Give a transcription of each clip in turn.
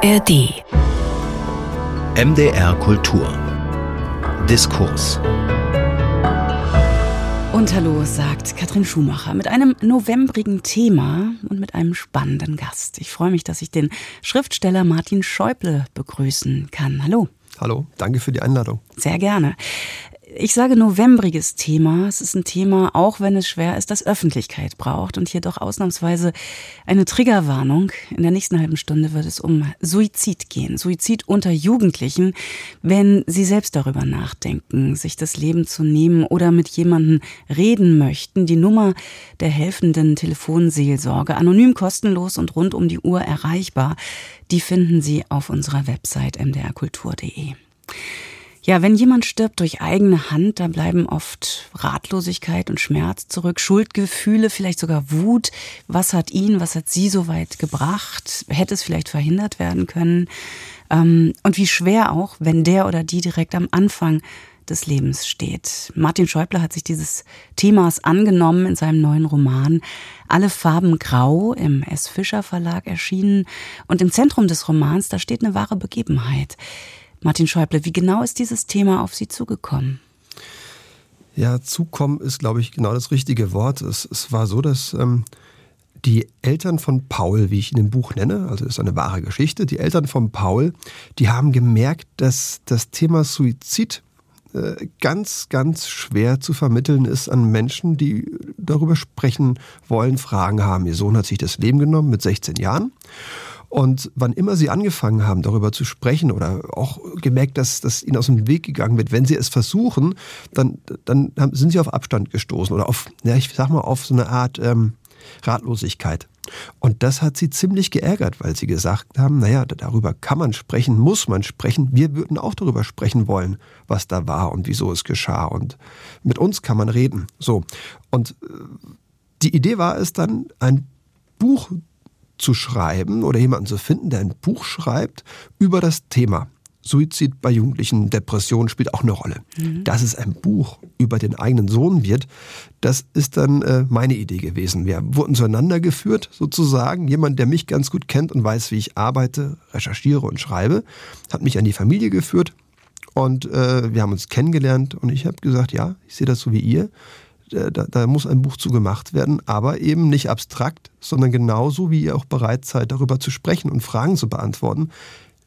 ARD. MDR Kultur. Diskurs. Und hallo, sagt Katrin Schumacher mit einem novembrigen Thema und mit einem spannenden Gast. Ich freue mich, dass ich den Schriftsteller Martin Schäuble begrüßen kann. Hallo. Hallo, danke für die Einladung. Sehr gerne. Ich sage novembriges Thema. Es ist ein Thema, auch wenn es schwer ist, das Öffentlichkeit braucht. Und hier doch ausnahmsweise eine Triggerwarnung. In der nächsten halben Stunde wird es um Suizid gehen. Suizid unter Jugendlichen, wenn sie selbst darüber nachdenken, sich das Leben zu nehmen oder mit jemandem reden möchten. Die Nummer der helfenden Telefonseelsorge, anonym kostenlos und rund um die Uhr erreichbar, die finden Sie auf unserer Website mdrkultur.de. Ja, wenn jemand stirbt durch eigene Hand, da bleiben oft Ratlosigkeit und Schmerz zurück, Schuldgefühle, vielleicht sogar Wut. Was hat ihn, was hat sie so weit gebracht? Hätte es vielleicht verhindert werden können? Ähm, und wie schwer auch, wenn der oder die direkt am Anfang des Lebens steht. Martin Schäuble hat sich dieses Themas angenommen in seinem neuen Roman Alle Farben Grau im S. Fischer Verlag erschienen. Und im Zentrum des Romans, da steht eine wahre Begebenheit. Martin Schäuble, wie genau ist dieses Thema auf Sie zugekommen? Ja, zukommen ist, glaube ich, genau das richtige Wort. Es, es war so, dass ähm, die Eltern von Paul, wie ich in dem Buch nenne, also ist eine wahre Geschichte, die Eltern von Paul, die haben gemerkt, dass das Thema Suizid äh, ganz, ganz schwer zu vermitteln ist an Menschen, die darüber sprechen wollen, Fragen haben. Ihr Sohn hat sich das Leben genommen mit 16 Jahren. Und wann immer sie angefangen haben, darüber zu sprechen oder auch gemerkt, dass das ihnen aus dem Weg gegangen wird, wenn sie es versuchen, dann, dann sind sie auf Abstand gestoßen oder auf, ja, ich sag mal, auf so eine Art ähm, Ratlosigkeit. Und das hat sie ziemlich geärgert, weil sie gesagt haben, naja, darüber kann man sprechen, muss man sprechen. Wir würden auch darüber sprechen wollen, was da war und wieso es geschah. Und mit uns kann man reden. So. Und äh, die Idee war es dann, ein Buch zu schreiben oder jemanden zu finden, der ein Buch schreibt über das Thema. Suizid bei Jugendlichen, Depression spielt auch eine Rolle. Mhm. Dass es ein Buch über den eigenen Sohn wird, das ist dann äh, meine Idee gewesen. Wir wurden zueinander geführt, sozusagen. Jemand, der mich ganz gut kennt und weiß, wie ich arbeite, recherchiere und schreibe, hat mich an die Familie geführt und äh, wir haben uns kennengelernt und ich habe gesagt, ja, ich sehe das so wie ihr. Äh, da, da, muss ein Buch zu gemacht werden, aber eben nicht abstrakt, sondern genauso, wie ihr auch bereit seid, darüber zu sprechen und Fragen zu beantworten,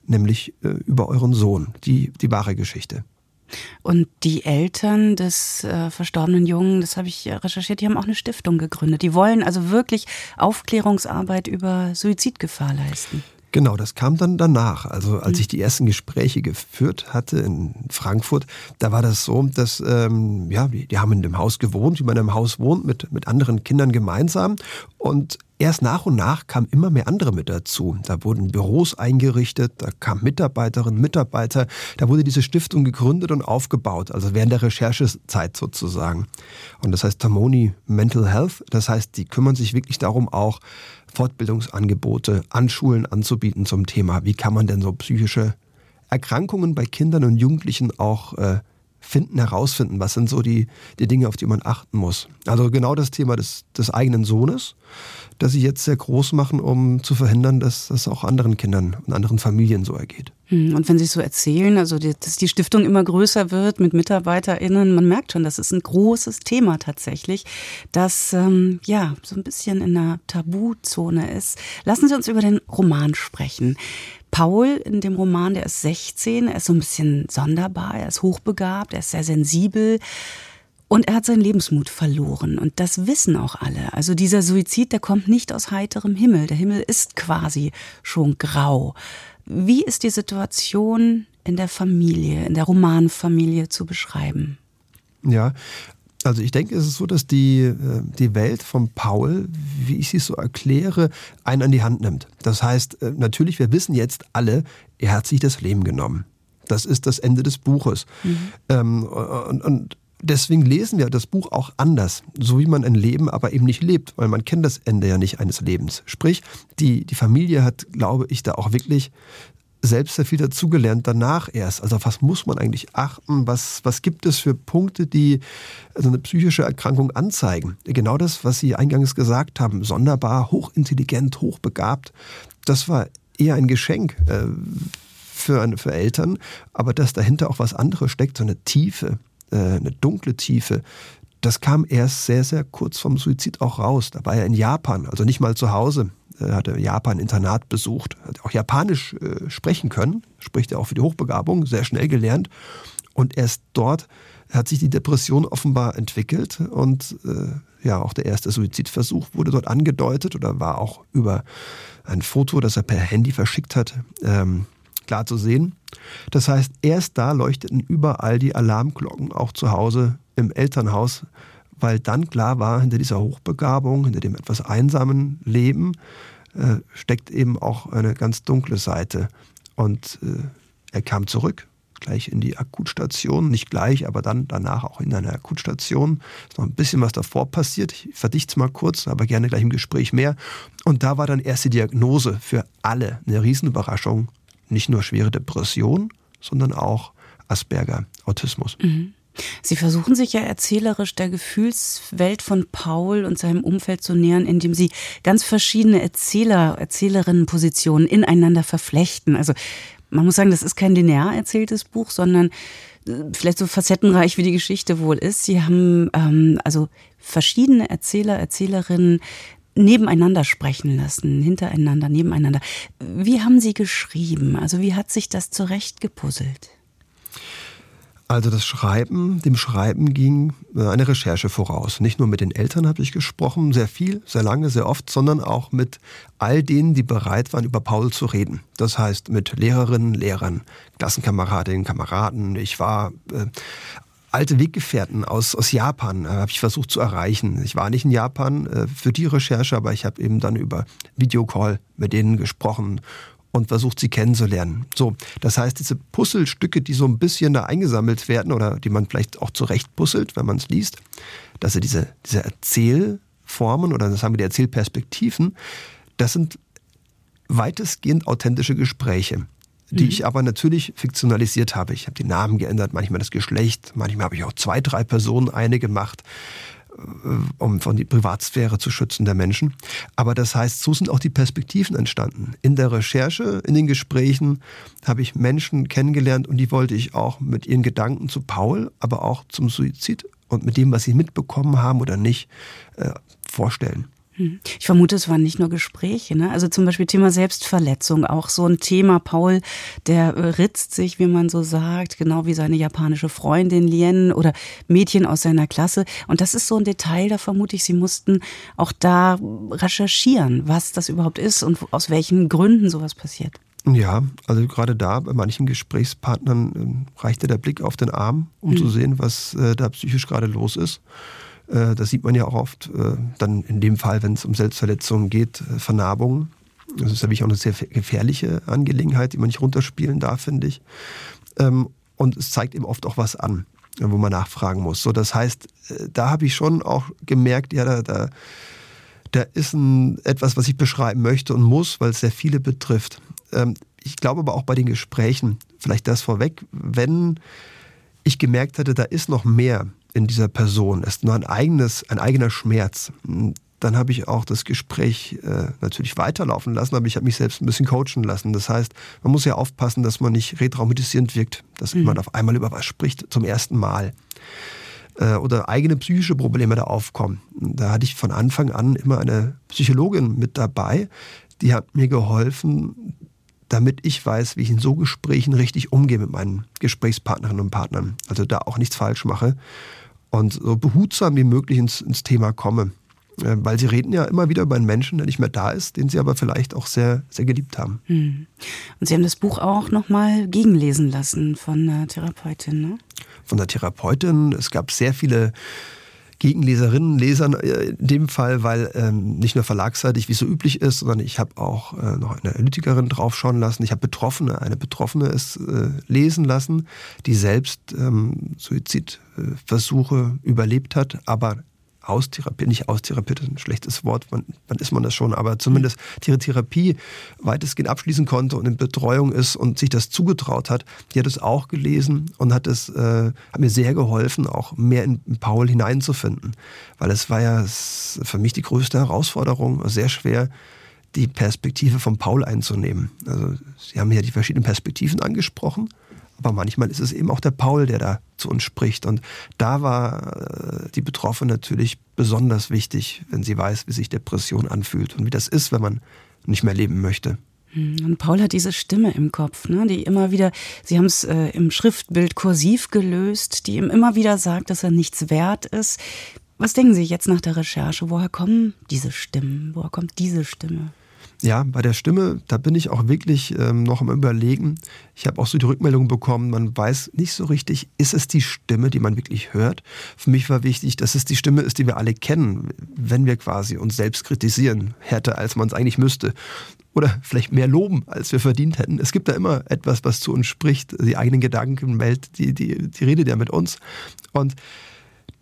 nämlich äh, über euren Sohn, die, die wahre Geschichte. Und die Eltern des äh, verstorbenen Jungen, das habe ich recherchiert, die haben auch eine Stiftung gegründet. Die wollen also wirklich Aufklärungsarbeit über Suizidgefahr leisten. Genau, das kam dann danach. Also als mhm. ich die ersten Gespräche geführt hatte in Frankfurt, da war das so, dass ähm, ja, die haben in dem Haus gewohnt, wie man im Haus wohnt, mit, mit anderen Kindern gemeinsam. Und erst nach und nach kamen immer mehr andere mit dazu. Da wurden Büros eingerichtet, da kamen Mitarbeiterinnen, Mitarbeiter, da wurde diese Stiftung gegründet und aufgebaut, also während der Recherchezeit sozusagen. Und das heißt Tamoni Mental Health, das heißt, die kümmern sich wirklich darum auch, Fortbildungsangebote an Schulen anzubieten zum Thema, wie kann man denn so psychische Erkrankungen bei Kindern und Jugendlichen auch äh, finden, herausfinden, was sind so die, die Dinge, auf die man achten muss. Also genau das Thema des, des eigenen Sohnes, das sie jetzt sehr groß machen, um zu verhindern, dass das auch anderen Kindern und anderen Familien so ergeht. Hm, und wenn Sie es so erzählen, also dass die Stiftung immer größer wird mit MitarbeiterInnen, man merkt schon, das ist ein großes Thema tatsächlich, das ähm, ja so ein bisschen in einer Tabuzone ist. Lassen Sie uns über den Roman sprechen. Paul in dem Roman, der ist 16, er ist so ein bisschen sonderbar, er ist hochbegabt, er ist sehr sensibel. Und er hat seinen Lebensmut verloren. Und das wissen auch alle. Also dieser Suizid, der kommt nicht aus heiterem Himmel. Der Himmel ist quasi schon grau. Wie ist die Situation in der Familie, in der Romanfamilie zu beschreiben? Ja, also ich denke, es ist so, dass die, äh, die Welt von Paul, wie ich sie so erkläre, einen an die Hand nimmt. Das heißt, äh, natürlich, wir wissen jetzt alle, er hat sich das Leben genommen. Das ist das Ende des Buches. Mhm. Ähm, und, und deswegen lesen wir das Buch auch anders, so wie man ein Leben aber eben nicht lebt, weil man kennt das Ende ja nicht eines Lebens. Sprich, die, die Familie hat, glaube ich, da auch wirklich selbst sehr viel dazugelernt danach erst. Also was muss man eigentlich achten? Was, was gibt es für Punkte, die also eine psychische Erkrankung anzeigen? Genau das, was Sie eingangs gesagt haben, sonderbar, hochintelligent, hochbegabt. Das war eher ein Geschenk äh, für, für Eltern, aber dass dahinter auch was anderes steckt, so eine Tiefe, äh, eine dunkle Tiefe, das kam erst sehr, sehr kurz vom Suizid auch raus. Da war er in Japan, also nicht mal zu Hause. Er hatte Japan-Internat besucht, hat auch Japanisch äh, sprechen können, spricht er auch für die Hochbegabung, sehr schnell gelernt. Und erst dort hat sich die Depression offenbar entwickelt und äh, ja, auch der erste Suizidversuch wurde dort angedeutet oder war auch über ein Foto, das er per Handy verschickt hat, ähm, klar zu sehen. Das heißt, erst da leuchteten überall die Alarmglocken, auch zu Hause im Elternhaus, weil dann klar war, hinter dieser Hochbegabung, hinter dem etwas einsamen Leben, äh, steckt eben auch eine ganz dunkle Seite. Und äh, er kam zurück, gleich in die Akutstation, nicht gleich, aber dann danach auch in eine Akutstation. Ist noch ein bisschen was davor passiert. Ich verdichte es mal kurz, aber gerne gleich im Gespräch mehr. Und da war dann erst die Diagnose für alle eine Riesenüberraschung. Nicht nur schwere Depression, sondern auch Asperger, Autismus. Mhm. Sie versuchen sich ja erzählerisch der Gefühlswelt von Paul und seinem Umfeld zu nähern, indem Sie ganz verschiedene Erzähler, Erzählerinnenpositionen ineinander verflechten. Also man muss sagen, das ist kein linear erzähltes Buch, sondern äh, vielleicht so facettenreich wie die Geschichte wohl ist. Sie haben ähm, also verschiedene Erzähler, Erzählerinnen nebeneinander sprechen lassen, hintereinander, nebeneinander. Wie haben Sie geschrieben? Also wie hat sich das zurechtgepuzzelt? Also das Schreiben, dem Schreiben ging äh, eine Recherche voraus. Nicht nur mit den Eltern habe ich gesprochen, sehr viel, sehr lange, sehr oft, sondern auch mit all denen, die bereit waren, über Paul zu reden. Das heißt mit Lehrerinnen, Lehrern, Klassenkameradinnen, Kameraden. Ich war äh, alte Weggefährten aus, aus Japan, äh, habe ich versucht zu erreichen. Ich war nicht in Japan äh, für die Recherche, aber ich habe eben dann über Videocall mit denen gesprochen und versucht sie kennenzulernen. So, das heißt, diese Puzzlestücke, die so ein bisschen da eingesammelt werden oder die man vielleicht auch zurecht puzzelt, wenn man es liest, dass er diese, diese Erzählformen oder das haben wir die Erzählperspektiven, das sind weitestgehend authentische Gespräche, die mhm. ich aber natürlich fiktionalisiert habe. Ich habe die Namen geändert, manchmal das Geschlecht, manchmal habe ich auch zwei, drei Personen eine gemacht. Äh, um von die Privatsphäre zu schützen der Menschen. Aber das heißt, so sind auch die Perspektiven entstanden. In der Recherche, in den Gesprächen habe ich Menschen kennengelernt und die wollte ich auch mit ihren Gedanken zu Paul, aber auch zum Suizid und mit dem, was sie mitbekommen haben oder nicht, äh, vorstellen. Hm. Ich vermute, es waren nicht nur Gespräche. Ne? Also zum Beispiel Thema Selbstverletzung, auch so ein Thema. Paul, der äh, ritzt sich, wie man so sagt, genau wie seine japanische Freundin Lien oder Mädchen aus seiner Klasse. Und das ist so ein Detail, da vermute ich, Sie mussten auch da recherchieren, was das überhaupt ist und aus welchen Gründen sowas passiert. Ja, also gerade da bei manchen Gesprächspartnern äh, reichte der Blick auf den Arm, um mhm. zu sehen, was äh, da psychisch gerade los ist. Äh, das sieht man ja auch oft, äh, dann in dem Fall, wenn es um Selbstverletzungen geht, äh, Vernarbungen. Das ist natürlich auch eine sehr gefährliche Angelegenheit, die man nicht runterspielen darf, finde ich. Ähm, und es zeigt eben oft auch was an, wo man nachfragen muss. So, das heißt, da habe ich schon auch gemerkt, ja, da, da, da ist ein, etwas, was ich beschreiben möchte und muss, weil es sehr viele betrifft. Ähm, ich glaube aber auch bei den Gesprächen, vielleicht das vorweg, wenn ich gemerkt hätte, da ist noch mehr, in dieser Person ist nur ein eigenes, ein eigener Schmerz. Dann habe ich auch das Gespräch äh, natürlich weiterlaufen lassen, aber ich habe mich selbst ein bisschen coachen lassen. Das heißt, man muss ja aufpassen, dass man nicht retraumatisierend wirkt, dass mhm. man auf einmal über was spricht zum ersten Mal äh, oder eigene psychische Probleme da aufkommen. Da hatte ich von Anfang an immer eine Psychologin mit dabei, die hat mir geholfen, damit ich weiß, wie ich in so Gesprächen richtig umgehe mit meinen Gesprächspartnerinnen und Partnern. Also da auch nichts falsch mache und so behutsam wie möglich ins, ins Thema komme. Äh, weil sie reden ja immer wieder über einen Menschen, der nicht mehr da ist, den sie aber vielleicht auch sehr, sehr geliebt haben. Hm. Und Sie haben das Buch auch nochmal gegenlesen lassen von einer Therapeutin, ne? Von der Therapeutin. Es gab sehr viele Gegenleserinnen, Lesern äh, in dem Fall, weil ähm, nicht nur verlagsseitig, wie so üblich ist, sondern ich habe auch äh, noch eine Analytikerin draufschauen lassen. Ich habe Betroffene, eine Betroffene es äh, lesen lassen, die selbst ähm, Suizidversuche überlebt hat, aber austherapiert, nicht austherapiert ist ein schlechtes Wort, wann, wann ist man das schon, aber zumindest die Therapie weitestgehend abschließen konnte und in Betreuung ist und sich das zugetraut hat, die hat es auch gelesen und hat es, äh, hat mir sehr geholfen, auch mehr in, in Paul hineinzufinden. Weil es war ja für mich die größte Herausforderung, sehr schwer, die Perspektive von Paul einzunehmen. Also Sie haben ja die verschiedenen Perspektiven angesprochen, aber manchmal ist es eben auch der Paul, der da zu uns spricht. Und da war äh, die Betroffene natürlich besonders wichtig, wenn sie weiß, wie sich Depression anfühlt und wie das ist, wenn man nicht mehr leben möchte. Hm, und Paul hat diese Stimme im Kopf, ne, die immer wieder, Sie haben es äh, im Schriftbild kursiv gelöst, die ihm immer wieder sagt, dass er nichts wert ist. Was denken Sie jetzt nach der Recherche? Woher kommen diese Stimmen? Woher kommt diese Stimme? Ja, bei der Stimme, da bin ich auch wirklich ähm, noch am Überlegen. Ich habe auch so die Rückmeldung bekommen, man weiß nicht so richtig, ist es die Stimme, die man wirklich hört? Für mich war wichtig, dass es die Stimme ist, die wir alle kennen, wenn wir quasi uns selbst kritisieren, härter als man es eigentlich müsste. Oder vielleicht mehr loben, als wir verdient hätten. Es gibt da immer etwas, was zu uns spricht, die eigenen Gedankenwelt, die, die, die redet ja mit uns. Und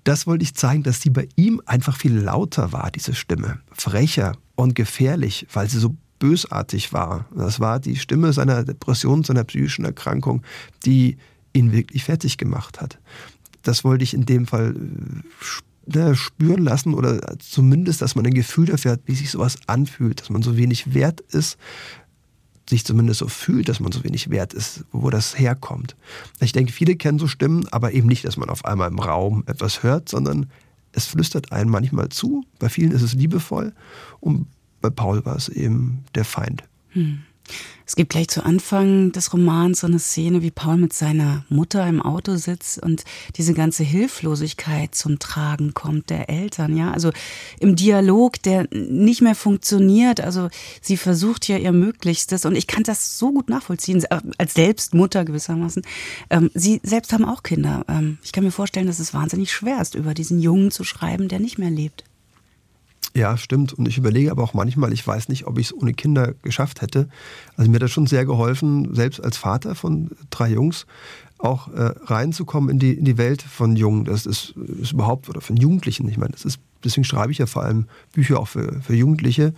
das wollte ich zeigen, dass die bei ihm einfach viel lauter war, diese Stimme. Frecher und gefährlich, weil sie so bösartig war. Das war die Stimme seiner Depression, seiner psychischen Erkrankung, die ihn wirklich fertig gemacht hat. Das wollte ich in dem Fall äh, spüren lassen oder zumindest, dass man ein Gefühl dafür hat, wie sich sowas anfühlt, dass man so wenig wert ist, sich zumindest so fühlt, dass man so wenig wert ist, wo das herkommt. Ich denke, viele kennen so Stimmen, aber eben nicht, dass man auf einmal im Raum etwas hört, sondern es flüstert einem manchmal zu. Bei vielen ist es liebevoll und bei Paul war es eben der Feind. Hm. Es gibt gleich zu Anfang des Romans so eine Szene, wie Paul mit seiner Mutter im Auto sitzt und diese ganze Hilflosigkeit zum Tragen kommt der Eltern, ja. Also im Dialog, der nicht mehr funktioniert. Also sie versucht ja ihr Möglichstes und ich kann das so gut nachvollziehen, als selbst Mutter gewissermaßen. Ähm, sie selbst haben auch Kinder. Ähm, ich kann mir vorstellen, dass es wahnsinnig schwer ist, über diesen Jungen zu schreiben, der nicht mehr lebt. Ja, stimmt. Und ich überlege aber auch manchmal, ich weiß nicht, ob ich es ohne Kinder geschafft hätte. Also mir hat das schon sehr geholfen, selbst als Vater von drei Jungs, auch äh, reinzukommen in die, in die Welt von Jungen. Das ist, ist überhaupt, oder von Jugendlichen. Ich meine, das ist, deswegen schreibe ich ja vor allem Bücher auch für, für Jugendliche,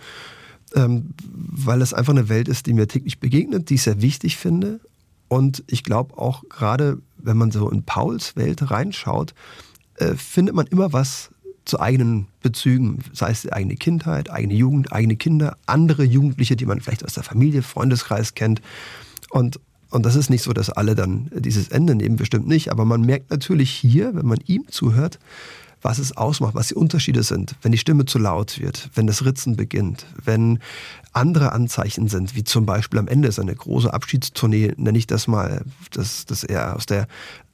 ähm, weil es einfach eine Welt ist, die mir täglich begegnet, die ich sehr wichtig finde. Und ich glaube auch gerade, wenn man so in Pauls Welt reinschaut, äh, findet man immer was zu eigenen Bezügen, sei es die eigene Kindheit, eigene Jugend, eigene Kinder, andere Jugendliche, die man vielleicht aus der Familie, Freundeskreis kennt. Und, und das ist nicht so, dass alle dann dieses Ende nehmen, bestimmt nicht. Aber man merkt natürlich hier, wenn man ihm zuhört, was es ausmacht, was die Unterschiede sind, wenn die Stimme zu laut wird, wenn das Ritzen beginnt, wenn andere Anzeichen sind, wie zum Beispiel am Ende seine große Abschiedstournee, nenne ich das mal, dass, dass er aus der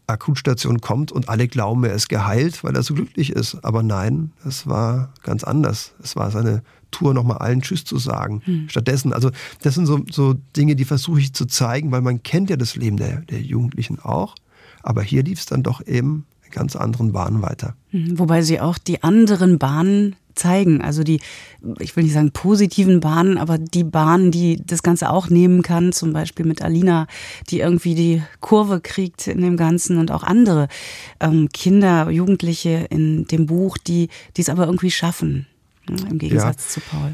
Akutstation kommt und alle glauben, er ist geheilt, weil er so glücklich ist. Aber nein, es war ganz anders. Es war seine Tour, nochmal allen Tschüss zu sagen. Hm. Stattdessen, also das sind so, so Dinge, die versuche ich zu zeigen, weil man kennt ja das Leben der, der Jugendlichen auch. Aber hier lief es dann doch eben in ganz anderen Bahnen weiter. Hm, wobei sie auch die anderen Bahnen zeigen. Also die, ich will nicht sagen positiven Bahnen, aber die Bahnen, die das Ganze auch nehmen kann, zum Beispiel mit Alina, die irgendwie die Kurve kriegt in dem Ganzen und auch andere ähm, Kinder, Jugendliche in dem Buch, die es aber irgendwie schaffen, ne, im Gegensatz ja. zu Paul.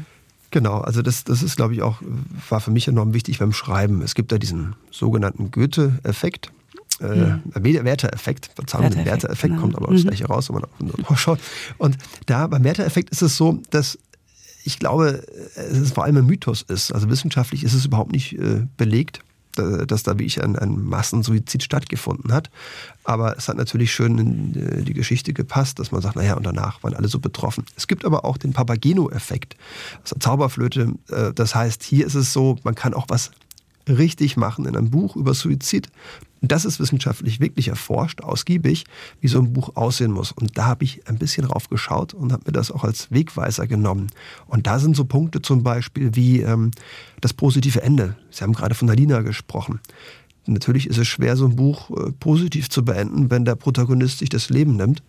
Genau, also das, das ist, glaube ich, auch, war für mich enorm wichtig beim Schreiben. Es gibt da diesen sogenannten Goethe-Effekt äh. Werteeffekt, Verzeihung, Werteeffekt, Werteeffekt genau. kommt aber aufs mhm. Gleiche raus, wenn man auf schaut. Und da beim Werteeffekt ist es so, dass ich glaube, es ist vor allem ein Mythos ist. Also wissenschaftlich ist es überhaupt nicht äh, belegt, dass da wie ich ein, ein Massensuizid stattgefunden hat. Aber es hat natürlich schön in äh, die Geschichte gepasst, dass man sagt, naja, und danach waren alle so betroffen. Es gibt aber auch den Papageno-Effekt, also Zauberflöte. Äh, das heißt, hier ist es so, man kann auch was richtig machen in einem Buch über Suizid. Das ist wissenschaftlich wirklich erforscht, ausgiebig, wie so ein Buch aussehen muss. Und da habe ich ein bisschen drauf geschaut und habe mir das auch als Wegweiser genommen. Und da sind so Punkte zum Beispiel wie ähm, das positive Ende. Sie haben gerade von Alina gesprochen. Natürlich ist es schwer, so ein Buch äh, positiv zu beenden, wenn der Protagonist sich das Leben nimmt.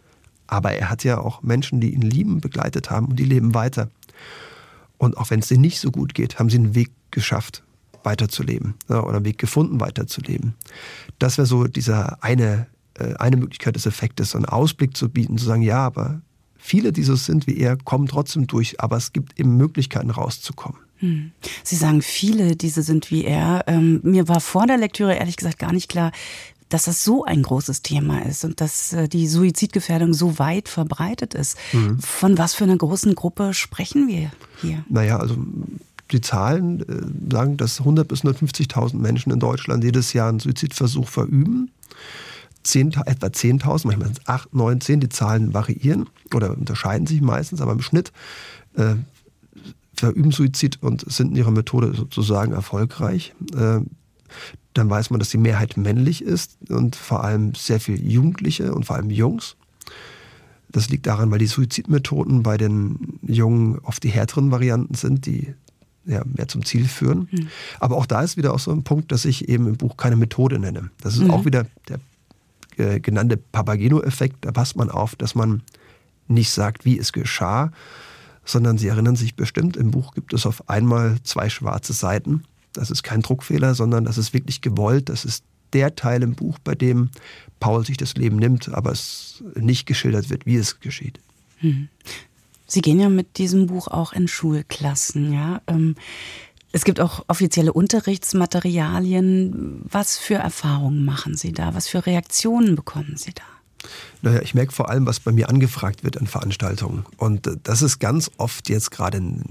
Aber er hat ja auch Menschen, die ihn lieben, begleitet haben und die leben weiter. Und auch wenn es denen nicht so gut geht, haben sie einen Weg geschafft weiterzuleben oder einen Weg gefunden, weiterzuleben. Das wäre so dieser eine, äh, eine Möglichkeit des Effektes, so einen Ausblick zu bieten, zu sagen, ja, aber viele, die so sind wie er, kommen trotzdem durch, aber es gibt eben Möglichkeiten rauszukommen. Hm. Sie sagen, viele, diese sind wie er. Ähm, mir war vor der Lektüre ehrlich gesagt gar nicht klar, dass das so ein großes Thema ist und dass äh, die Suizidgefährdung so weit verbreitet ist. Mhm. Von was für einer großen Gruppe sprechen wir hier? Naja, also die Zahlen äh, sagen, dass 100 bis 150.000 Menschen in Deutschland jedes Jahr einen Suizidversuch verüben. 10, etwa 10.000, manchmal sind es 8, 9, 10. Die Zahlen variieren oder unterscheiden sich meistens, aber im Schnitt äh, verüben Suizid und sind in ihrer Methode sozusagen erfolgreich. Äh, dann weiß man, dass die Mehrheit männlich ist und vor allem sehr viele Jugendliche und vor allem Jungs. Das liegt daran, weil die Suizidmethoden bei den Jungen oft die härteren Varianten sind, die ja, mehr zum Ziel führen. Mhm. Aber auch da ist wieder auch so ein Punkt, dass ich eben im Buch keine Methode nenne. Das ist mhm. auch wieder der äh, genannte Papageno-Effekt. Da passt man auf, dass man nicht sagt, wie es geschah, sondern Sie erinnern sich bestimmt, im Buch gibt es auf einmal zwei schwarze Seiten. Das ist kein Druckfehler, sondern das ist wirklich gewollt. Das ist der Teil im Buch, bei dem Paul sich das Leben nimmt, aber es nicht geschildert wird, wie es geschieht. Hm. Sie gehen ja mit diesem Buch auch in Schulklassen, ja. Ähm, es gibt auch offizielle Unterrichtsmaterialien. Was für Erfahrungen machen Sie da? Was für Reaktionen bekommen Sie da? Naja, ich merke vor allem, was bei mir angefragt wird an Veranstaltungen. Und äh, das ist ganz oft jetzt gerade in,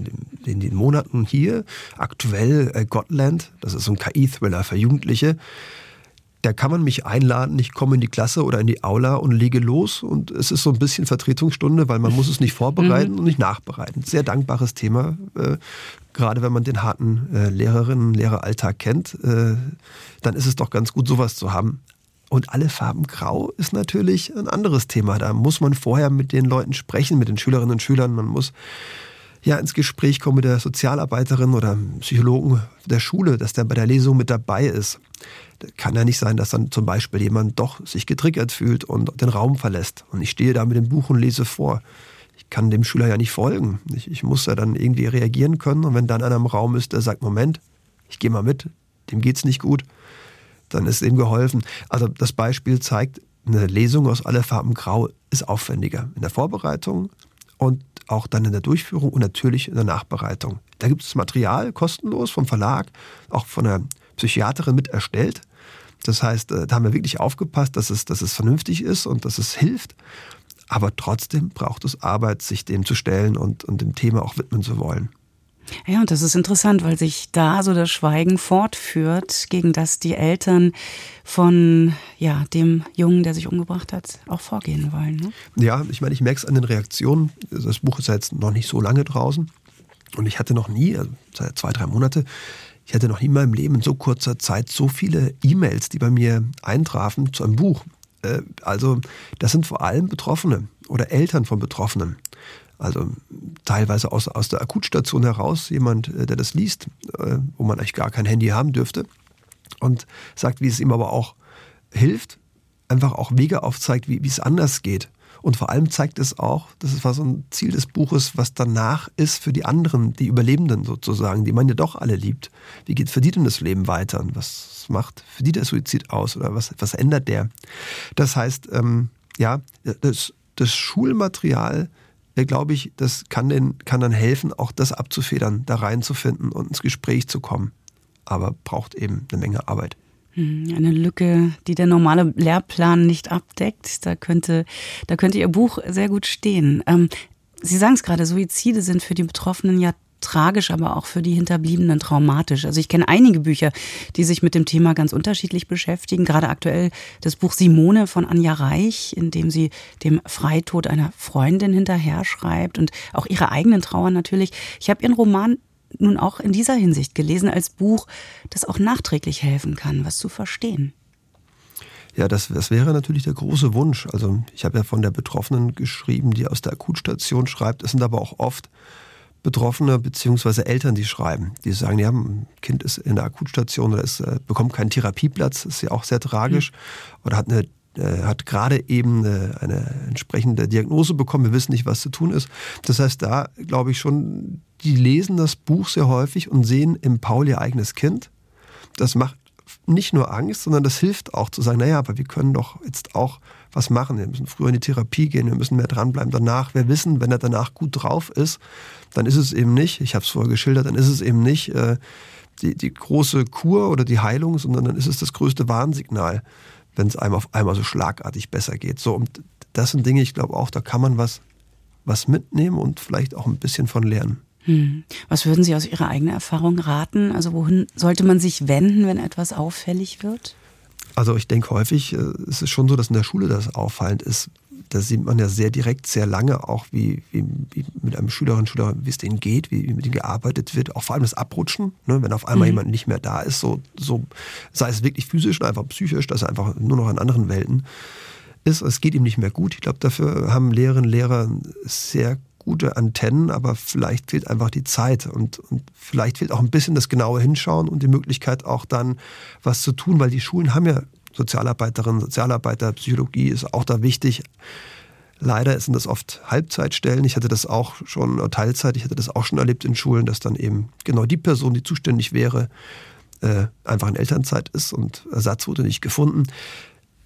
den Monaten hier, aktuell äh, Gotland, das ist so ein KI-Thriller für Jugendliche. Da kann man mich einladen, ich komme in die Klasse oder in die Aula und lege los und es ist so ein bisschen Vertretungsstunde, weil man muss es nicht vorbereiten mhm. und nicht nachbereiten. Sehr dankbares Thema, äh, gerade wenn man den harten äh, Lehrerinnen, Lehreralltag kennt, äh, dann ist es doch ganz gut, sowas zu haben. Und alle Farben grau ist natürlich ein anderes Thema. Da muss man vorher mit den Leuten sprechen, mit den Schülerinnen und Schülern. Man muss ja ins Gespräch kommen mit der Sozialarbeiterin oder Psychologen der Schule, dass der bei der Lesung mit dabei ist. Kann ja nicht sein, dass dann zum Beispiel jemand doch sich getriggert fühlt und den Raum verlässt. Und ich stehe da mit dem Buch und lese vor. Ich kann dem Schüler ja nicht folgen. Ich, ich muss ja dann irgendwie reagieren können. Und wenn dann einer im Raum ist, der sagt, Moment, ich gehe mal mit, dem geht's nicht gut, dann ist ihm geholfen. Also das Beispiel zeigt, eine Lesung aus aller Farben Grau ist aufwendiger in der Vorbereitung und auch dann in der Durchführung und natürlich in der Nachbereitung. Da gibt es Material kostenlos vom Verlag, auch von der Psychiaterin mit erstellt. Das heißt, äh, da haben wir wirklich aufgepasst, dass es, dass es vernünftig ist und dass es hilft. Aber trotzdem braucht es Arbeit, sich dem zu stellen und, und dem Thema auch widmen zu wollen. Ja, und das ist interessant, weil sich da so das Schweigen fortführt, gegen das die Eltern von ja, dem Jungen, der sich umgebracht hat, auch vorgehen wollen. Ne? Ja, ich meine, ich merke es an den Reaktionen. Das Buch ist ja jetzt noch nicht so lange draußen. Und ich hatte noch nie, also seit zwei, drei Monate, ich hatte noch nie in meinem Leben in so kurzer Zeit so viele E-Mails, die bei mir eintrafen zu einem Buch. Äh, also das sind vor allem Betroffene oder Eltern von Betroffenen. Also teilweise aus, aus der Akutstation heraus, jemand, äh, der das liest, äh, wo man eigentlich gar kein Handy haben dürfte und sagt, wie es ihm aber auch hilft, einfach auch Wege aufzeigt, wie, wie es anders geht. Und vor allem zeigt es auch, das war so ein Ziel des Buches, was danach ist für die anderen, die Überlebenden sozusagen, die man ja doch alle liebt. Wie geht für die denn das Leben weiter? Und was macht für die der Suizid aus? Oder was, was ändert der? Das heißt, ähm, ja, das, das Schulmaterial glaube ich, das kann, den, kann dann helfen, auch das abzufedern, da reinzufinden und ins Gespräch zu kommen. Aber braucht eben eine Menge Arbeit. Hm, eine Lücke, die der normale Lehrplan nicht abdeckt. Da könnte, da könnte Ihr Buch sehr gut stehen. Ähm, Sie sagen es gerade, Suizide sind für die Betroffenen ja tragisch, aber auch für die Hinterbliebenen traumatisch. Also ich kenne einige Bücher, die sich mit dem Thema ganz unterschiedlich beschäftigen. Gerade aktuell das Buch Simone von Anja Reich, in dem sie dem Freitod einer Freundin hinterher schreibt und auch ihre eigenen Trauer natürlich. Ich habe ihren Roman nun auch in dieser Hinsicht gelesen als Buch, das auch nachträglich helfen kann, was zu verstehen. Ja, das, das wäre natürlich der große Wunsch. Also ich habe ja von der Betroffenen geschrieben, die aus der Akutstation schreibt. Es sind aber auch oft Betroffene bzw. Eltern, die schreiben, die sagen, ja, ein Kind ist in der Akutstation oder ist, äh, bekommt keinen Therapieplatz, ist ja auch sehr tragisch, mhm. oder hat eine äh, hat gerade eben eine, eine, entsprechende Diagnose bekommen, wir wissen nicht, was zu tun ist. Das heißt, da glaube ich schon, die lesen das Buch sehr häufig und sehen im Paul ihr eigenes Kind. Das macht nicht nur Angst, sondern das hilft auch zu sagen, naja, aber wir können doch jetzt auch was machen. Wir müssen früher in die Therapie gehen, wir müssen mehr dranbleiben danach. Wir wissen, wenn er danach gut drauf ist, dann ist es eben nicht, ich habe es vorher geschildert, dann ist es eben nicht äh, die, die große Kur oder die Heilung, sondern dann ist es das größte Warnsignal, wenn es einem auf einmal so schlagartig besser geht. So, und das sind Dinge, ich glaube auch, da kann man was, was mitnehmen und vielleicht auch ein bisschen von lernen. Hm. Was würden Sie aus Ihrer eigenen Erfahrung raten? Also wohin sollte man sich wenden, wenn etwas auffällig wird? Also ich denke häufig, äh, es ist schon so, dass in der Schule das auffallend ist. Da sieht man ja sehr direkt, sehr lange auch, wie, wie, wie mit einem Schülerinnen Schüler, wie es denen geht, wie, wie mit ihnen gearbeitet wird. Auch vor allem das Abrutschen, ne? wenn auf einmal mhm. jemand nicht mehr da ist, so, so sei es wirklich physisch oder einfach psychisch, dass er einfach nur noch in anderen Welten ist. Es geht ihm nicht mehr gut. Ich glaube, dafür haben Lehrerinnen und Lehrer sehr gute Antennen, aber vielleicht fehlt einfach die Zeit und, und vielleicht fehlt auch ein bisschen das genaue Hinschauen und die Möglichkeit auch dann was zu tun, weil die Schulen haben ja Sozialarbeiterinnen, Sozialarbeiter, Psychologie ist auch da wichtig. Leider sind das oft Halbzeitstellen. Ich hatte das auch schon, Teilzeit, ich hatte das auch schon erlebt in Schulen, dass dann eben genau die Person, die zuständig wäre, äh, einfach in Elternzeit ist und Ersatz wurde nicht gefunden.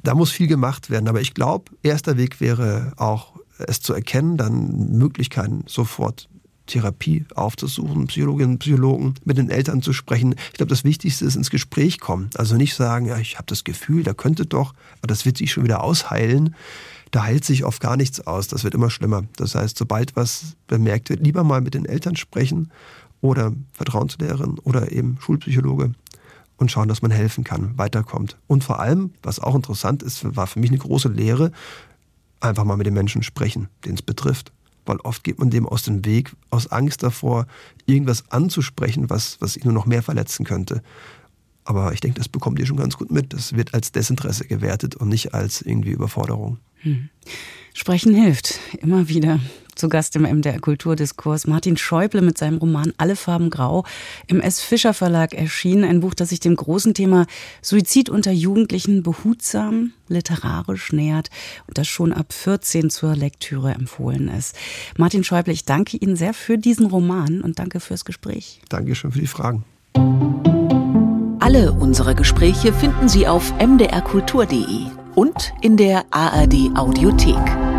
Da muss viel gemacht werden. Aber ich glaube, erster Weg wäre auch es zu erkennen, dann Möglichkeiten sofort Therapie aufzusuchen, Psychologinnen und Psychologen, mit den Eltern zu sprechen. Ich glaube, das Wichtigste ist ins Gespräch kommen. Also nicht sagen, ja, ich habe das Gefühl, da könnte doch, aber das wird sich schon wieder ausheilen. Da heilt sich oft gar nichts aus. Das wird immer schlimmer. Das heißt, sobald was bemerkt wird, lieber mal mit den Eltern sprechen oder Vertrauenslehrerin oder eben Schulpsychologe und schauen, dass man helfen kann, weiterkommt. Und vor allem, was auch interessant ist, war für mich eine große Lehre, einfach mal mit den Menschen sprechen, den es betrifft. Weil oft geht man dem aus dem Weg, aus Angst davor, irgendwas anzusprechen, was, was ihn nur noch mehr verletzen könnte. Aber ich denke, das bekommt ihr schon ganz gut mit. Das wird als Desinteresse gewertet und nicht als irgendwie Überforderung. Hm. Sprechen hilft, immer wieder. Zu Gast im MDR Kulturdiskurs Martin Schäuble mit seinem Roman Alle Farben Grau im S. Fischer Verlag erschienen. Ein Buch, das sich dem großen Thema Suizid unter Jugendlichen behutsam literarisch nähert und das schon ab 14 zur Lektüre empfohlen ist. Martin Schäuble, ich danke Ihnen sehr für diesen Roman und danke fürs Gespräch. Dankeschön für die Fragen. Alle unsere Gespräche finden Sie auf mdrkultur.de und in der ARD Audiothek.